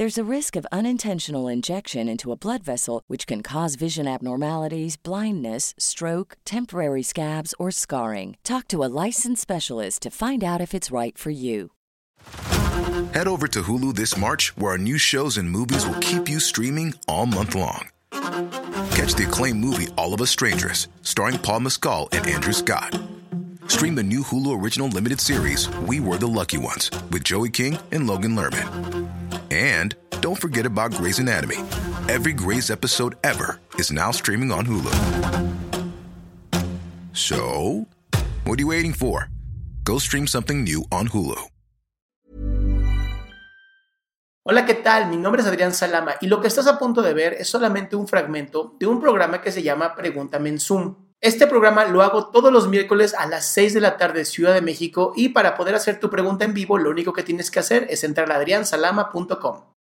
There's a risk of unintentional injection into a blood vessel, which can cause vision abnormalities, blindness, stroke, temporary scabs, or scarring. Talk to a licensed specialist to find out if it's right for you. Head over to Hulu this March, where our new shows and movies will keep you streaming all month long. Catch the acclaimed movie All of Us Strangers, starring Paul Mescal and Andrew Scott. Stream the new Hulu original limited series We Were the Lucky Ones with Joey King and Logan Lerman. And don't forget about Grey's Anatomy. Every Grey's episode ever is now streaming on Hulu. So, what are you waiting for? Go stream something new on Hulu. Hola, ¿qué tal? Mi nombre es Adrián Salama y lo que estás a punto de ver es solamente un fragmento de un programa que se llama Pregúntame en Zoom. Este programa lo hago todos los miércoles a las 6 de la tarde Ciudad de México y para poder hacer tu pregunta en vivo lo único que tienes que hacer es entrar a adriansalama.com.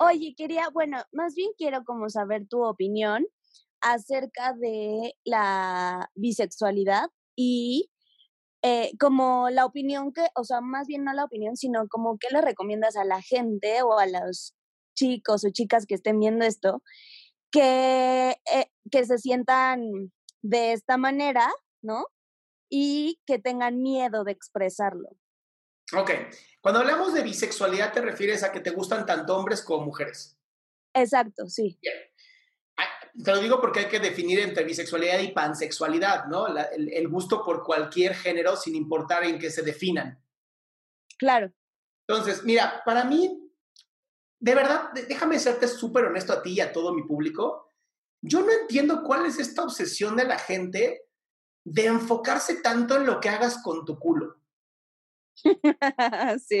Oye, quería, bueno, más bien quiero como saber tu opinión acerca de la bisexualidad y eh, como la opinión que, o sea, más bien no la opinión, sino como qué le recomiendas a la gente o a los chicos o chicas que estén viendo esto, que, eh, que se sientan de esta manera, ¿no? Y que tengan miedo de expresarlo. Ok, cuando hablamos de bisexualidad te refieres a que te gustan tanto hombres como mujeres. Exacto, sí. Bien. Te lo digo porque hay que definir entre bisexualidad y pansexualidad, ¿no? el, el, gusto por cualquier género sin importar en qué se definan. Claro. Entonces, mira, para mí, de verdad, déjame serte súper honesto a ti y a todo mi público. Yo no entiendo cuál es esta obsesión de la gente de enfocarse tanto en lo que hagas con tu culo. sí.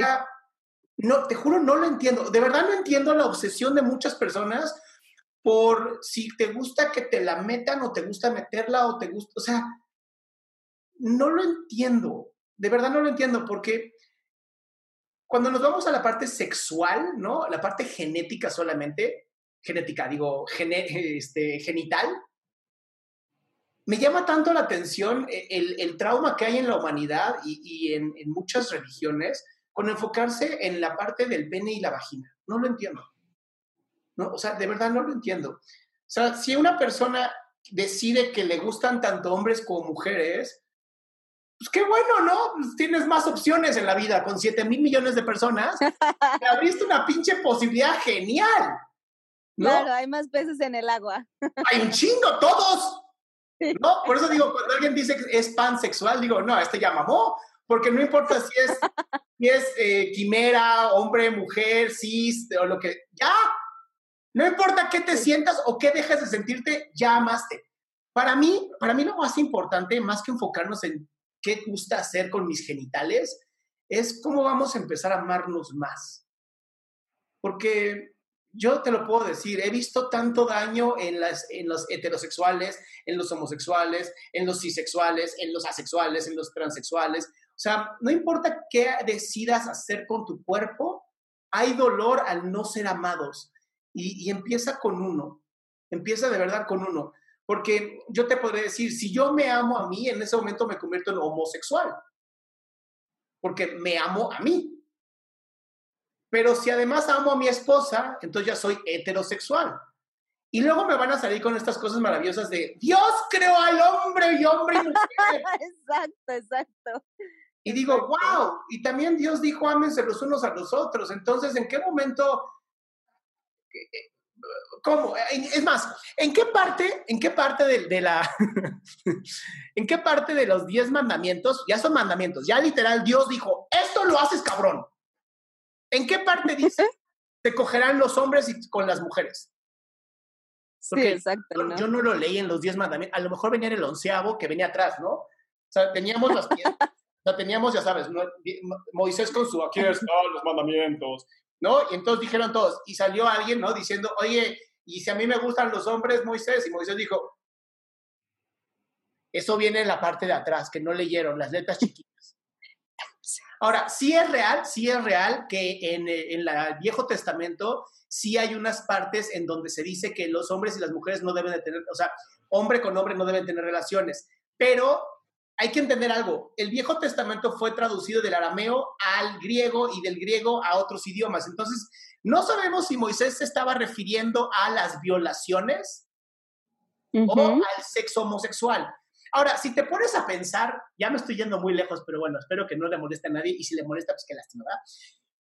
no, te juro, no lo entiendo. De verdad no entiendo la obsesión de muchas personas por si te gusta que te la metan o te gusta meterla o te gusta, o sea, no lo entiendo, de verdad no lo entiendo porque cuando nos vamos a la parte sexual, ¿no? La parte genética solamente, genética, digo, este, genital, me llama tanto la atención e, el, el, trauma que hay en la humanidad y, y en, en muchas religiones con enfocarse en la parte del pene y la vagina. No lo entiendo. ¿no? O sea, de verdad no lo entiendo. O sea, si una persona decide que le gustan tanto hombres como mujeres, pues qué bueno, ¿no? Pues tienes más opciones en la vida con 7 mil millones de personas. Te abriste una pinche posibilidad genial. ¿No? Claro, hay más peces en el agua. Hay un chingo, todos. ¿No? Por eso digo, cuando alguien dice que es pansexual, digo, no, este ya mamó, porque no importa si es, si es eh, quimera, hombre, mujer, cis, o lo que, ya, no importa qué te sientas o qué dejes de sentirte, ya amaste. Para mí, para mí lo más importante, más que enfocarnos en qué gusta hacer con mis genitales, es cómo vamos a empezar a amarnos más. Porque yo te lo puedo decir, he visto tanto daño en, las, en los heterosexuales, en los homosexuales, en los cisexuales, en los asexuales, en los transexuales. O sea, no importa qué decidas hacer con tu cuerpo, hay dolor al no ser amados. Y, y, empieza con uno, empieza de verdad con uno. Porque yo te podré decir, si yo me amo a mí, en ese momento me convierto en homosexual. Porque me amo a mí. Pero si además amo a mi esposa, entonces ya soy heterosexual. Y luego me van a salir con estas cosas maravillosas de Dios creó al hombre y hombre y mujer. exacto, exacto. Y digo, wow, y también Dios dijo, ámense los unos a los otros. Entonces, ¿en qué momento? ¿Cómo? Es más, ¿en qué parte, en qué parte de, la, en qué parte de los diez mandamientos, ya son mandamientos, ya literal Dios dijo, esto lo haces cabrón. ¿En qué parte dice, se cogerán los hombres y con las mujeres? sí, exacto. Yo no lo leí en los diez mandamientos, a lo mejor venía en el onceavo que venía atrás, ¿no? O sea, teníamos las piedras sea, teníamos, ya sabes, Moisés con su, aquí están los mandamientos, ¿no? Y entonces dijeron todos, y salió alguien, ¿no? Diciendo, oye, y si a mí me gustan los hombres, Moisés, y Moisés dijo, eso viene en la parte de atrás, que no leyeron, las letras chiquitas. Ahora, sí es real, sí es real que en, en el Viejo Testamento sí hay unas partes en donde se dice que los hombres y las mujeres no deben de tener, o sea, hombre con hombre no deben tener relaciones, pero hay que entender algo. El Viejo Testamento fue traducido del arameo al griego y del griego a otros idiomas. Entonces, no sabemos si Moisés se estaba refiriendo a las violaciones o al sexo homosexual. Ahora, si te pones a pensar, ya me estoy yendo muy lejos, pero bueno, espero que no le moleste a nadie y si le molesta, pues qué lástima, ¿verdad?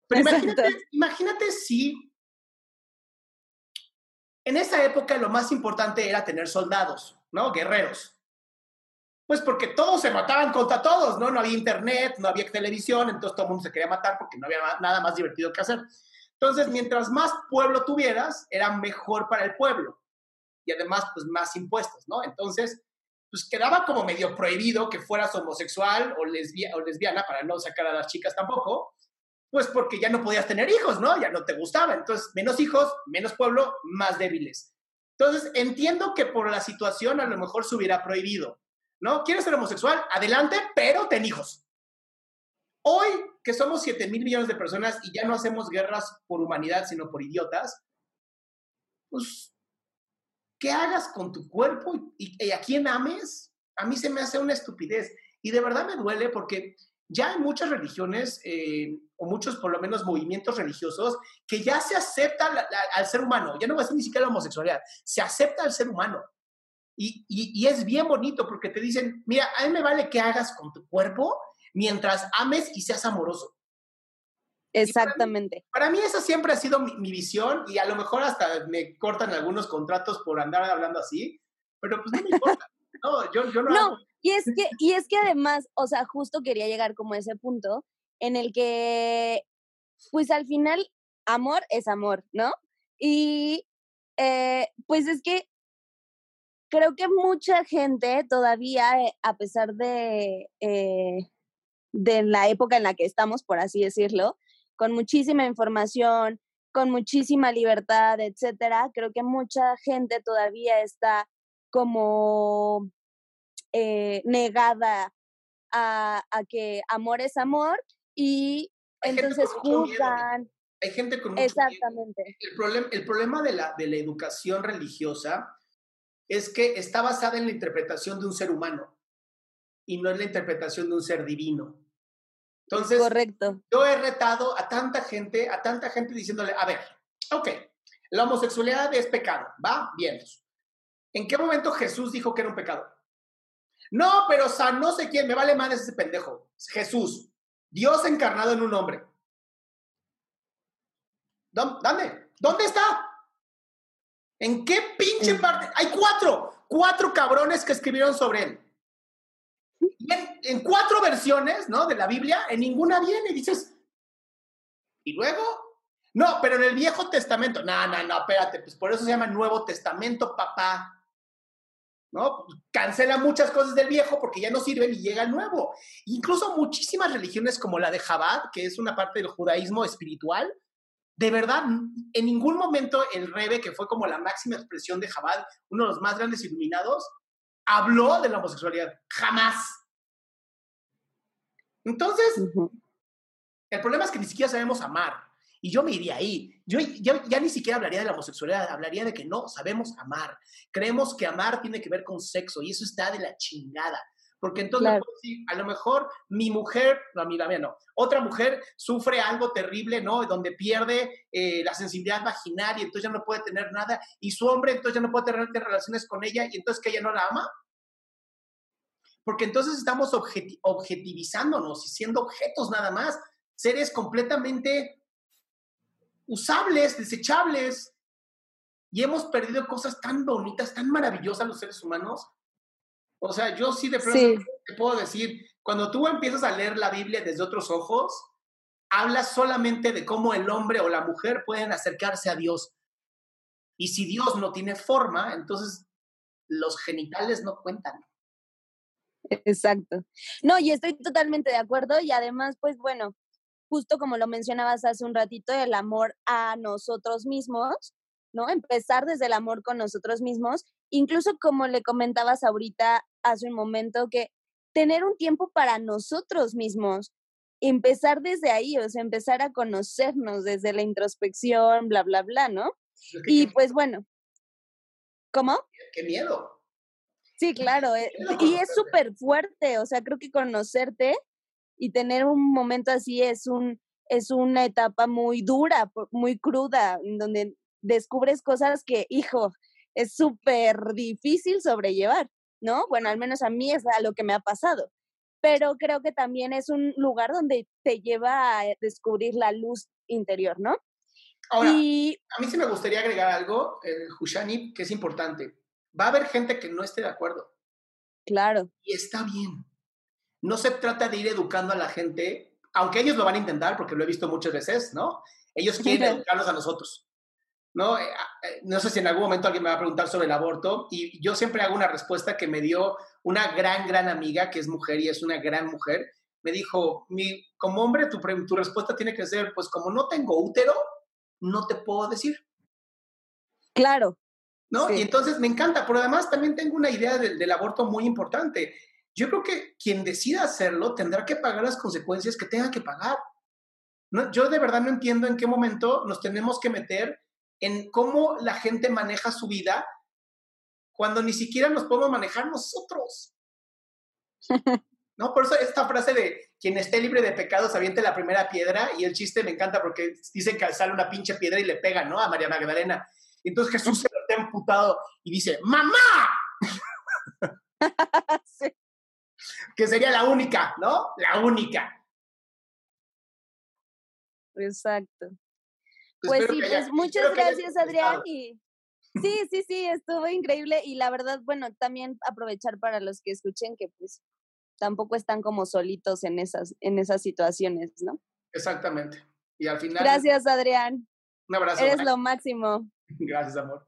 Pero imagínate, imagínate si en esa época lo más importante era tener soldados, ¿no? Guerreros. Pues porque todos se mataban contra todos, ¿no? No había internet, no había televisión, entonces todo el mundo se quería matar porque no había nada más divertido que hacer. Entonces, mientras más pueblo tuvieras, era mejor para el pueblo. Y además, pues más impuestos, ¿no? Entonces, pues quedaba como medio prohibido que fueras homosexual o, o lesbiana, para no sacar a las chicas tampoco, pues porque ya no podías tener hijos, ¿no? Ya no te gustaba. Entonces, menos hijos, menos pueblo, más débiles. Entonces, entiendo que por la situación a lo mejor se hubiera prohibido. ¿no? ¿Quieres ser homosexual? Adelante, pero ten hijos. Hoy, que somos 7 mil millones de personas y ya no hacemos guerras por humanidad, sino por idiotas, pues, ¿qué hagas con tu cuerpo y, a quién ames? A mí se me hace una estupidez. Y de verdad me duele porque ya hay muchas religiones, eh, o muchos por lo menos movimientos religiosos, que ya se acepta al ser humano. Ya no va a ser ni siquiera la homosexualidad, se acepta al ser humano. Y, es bien bonito porque te dicen, mira, a mí me vale que hagas con tu cuerpo mientras ames y seas amoroso. Exactamente. Para mí, esa siempre ha sido mi, visión y a lo mejor hasta me cortan algunos contratos por andar hablando así, pero pues no me importa. No, yo, yo no. No, y es, que, y es que además, o sea, justo quería llegar como a ese punto en el que, pues al final, amor es amor, ¿no? Y eh, pues es que creo que mucha gente todavía, eh, a pesar de, eh, de la época en la que estamos, por así decirlo, con muchísima información, con muchísima libertad, etcétera, creo que mucha gente todavía está como eh, negada a, que amor es amor y entonces juzgan. Hay gente con mucho Exactamente. El, problema, el problema de la, de la educación religiosa es que está basada en la interpretación de un ser humano y no en la interpretación de un ser divino. Entonces, Correcto. yo he retado a tanta gente, a tanta gente diciéndole, a ver, ok, la homosexualidad es pecado, ¿va? Bien. ¿En qué momento Jesús dijo que era un pecado? No, pero o no sé quién, me vale más ese pendejo. Jesús, Dios encarnado en un hombre. ¿Dónde? ¿Dónde está? ¿En qué pinche parte? Hay cuatro, cuatro cabrones que escribieron sobre él. En, cuatro versiones, ¿no? De la Biblia, en ninguna viene y dices, ¿y luego? No, pero en el Viejo Testamento, no, no, no, espérate, pues por eso se llama Nuevo Testamento, papá. ¿no? Cancela muchas cosas del viejo porque ya no sirven y llega el nuevo. Incluso muchísimas religiones como la de Jabad, que es una parte del judaísmo espiritual, de verdad, en ningún momento el Rebe, que fue como la máxima expresión de Jabal, uno de los más grandes iluminados, habló de la homosexualidad. Jamás. Entonces, el problema es que ni siquiera sabemos amar. Y yo me iría ahí. Yo, yo, ya ni siquiera hablaría de la homosexualidad, hablaría de que no sabemos amar. Creemos que amar tiene que ver con sexo y eso está de la chingada. Porque entonces, a lo mejor mi mujer, no, a mí, mía no, otra mujer sufre algo terrible, ¿no? Donde pierde eh, la sensibilidad vaginal y entonces ya no puede tener nada, y su hombre entonces ya no puede tener relaciones con ella y entonces que ella no la ama. Porque entonces estamos objetivizándonos y siendo objetos nada más, seres completamente usables, desechables, y hemos perdido cosas tan bonitas, tan maravillosas los seres humanos. O sea, yo sí de pronto te puedo decir, cuando tú empiezas a leer la Biblia desde otros ojos, hablas solamente de cómo el hombre o la mujer pueden acercarse a Dios. Y si Dios no tiene forma, entonces los genitales no cuentan. Exacto. No, y estoy totalmente de acuerdo y además, pues bueno, justo como lo mencionabas hace un ratito, el amor a nosotros mismos, ¿no? Empezar desde el amor con nosotros mismos, incluso como le comentabas ahorita hace un momento, que tener un tiempo para nosotros mismos, empezar desde ahí, o sea, empezar a conocernos desde la introspección, bla, bla, bla, ¿no? Y pues bueno, ¿cómo? Qué miedo. Sí, claro, eh, y es súper fuerte, o sea, creo que conocerte y tener un momento así es un es una etapa muy dura, muy cruda, en donde descubres cosas que, hijo, es súper difícil sobrellevar, ¿no? Bueno, al menos a mí es a lo que me ha pasado. Pero creo que también es un lugar donde te lleva a descubrir la luz interior, ¿no? Ahora, y... a mí sí me gustaría agregar algo, eh, Hushani, que es importante va a haber gente que no esté de acuerdo. Claro. Y está bien. No se trata de ir educando a la gente, aunque ellos lo van a intentar, porque lo he visto muchas veces, ¿no? Ellos quieren educarnos a nosotros. ¿no? Eh, eh, no sé si en algún momento alguien me va a preguntar sobre el aborto y yo siempre hago una respuesta que me dio una gran, gran amiga que es mujer y es una gran mujer. Me dijo, mi, como hombre, tu, tu respuesta tiene que ser, pues como no tengo útero, no te puedo decir. Claro, ¿no? Y entonces me encanta, pero además también tengo una idea del, aborto muy importante. Yo creo que quien decida hacerlo tendrá que pagar las consecuencias que tenga que pagar. No, yo de verdad no entiendo en qué momento nos tenemos que meter en cómo la gente maneja su vida cuando ni siquiera nos podemos manejar nosotros. ¿No? Por eso esta frase de quien esté libre de pecados aviente la primera piedra y el chiste me encanta porque dicen que sale una pinche piedra y le pega, ¿no? A María Magdalena. Entonces Jesús se emputado y dice, ¡Mamá! Que sería la única, ¿no? La única. Exacto. Pues sí, pues muchas gracias, Adrián. Y sí, sí, sí, estuvo increíble. Y la verdad, bueno, también aprovechar para los que escuchen que pues tampoco están como solitos en esas, en esas situaciones, ¿no? Exactamente. Y al final. Gracias, Adrián. Un abrazo. Eres lo máximo. Gracias, amor.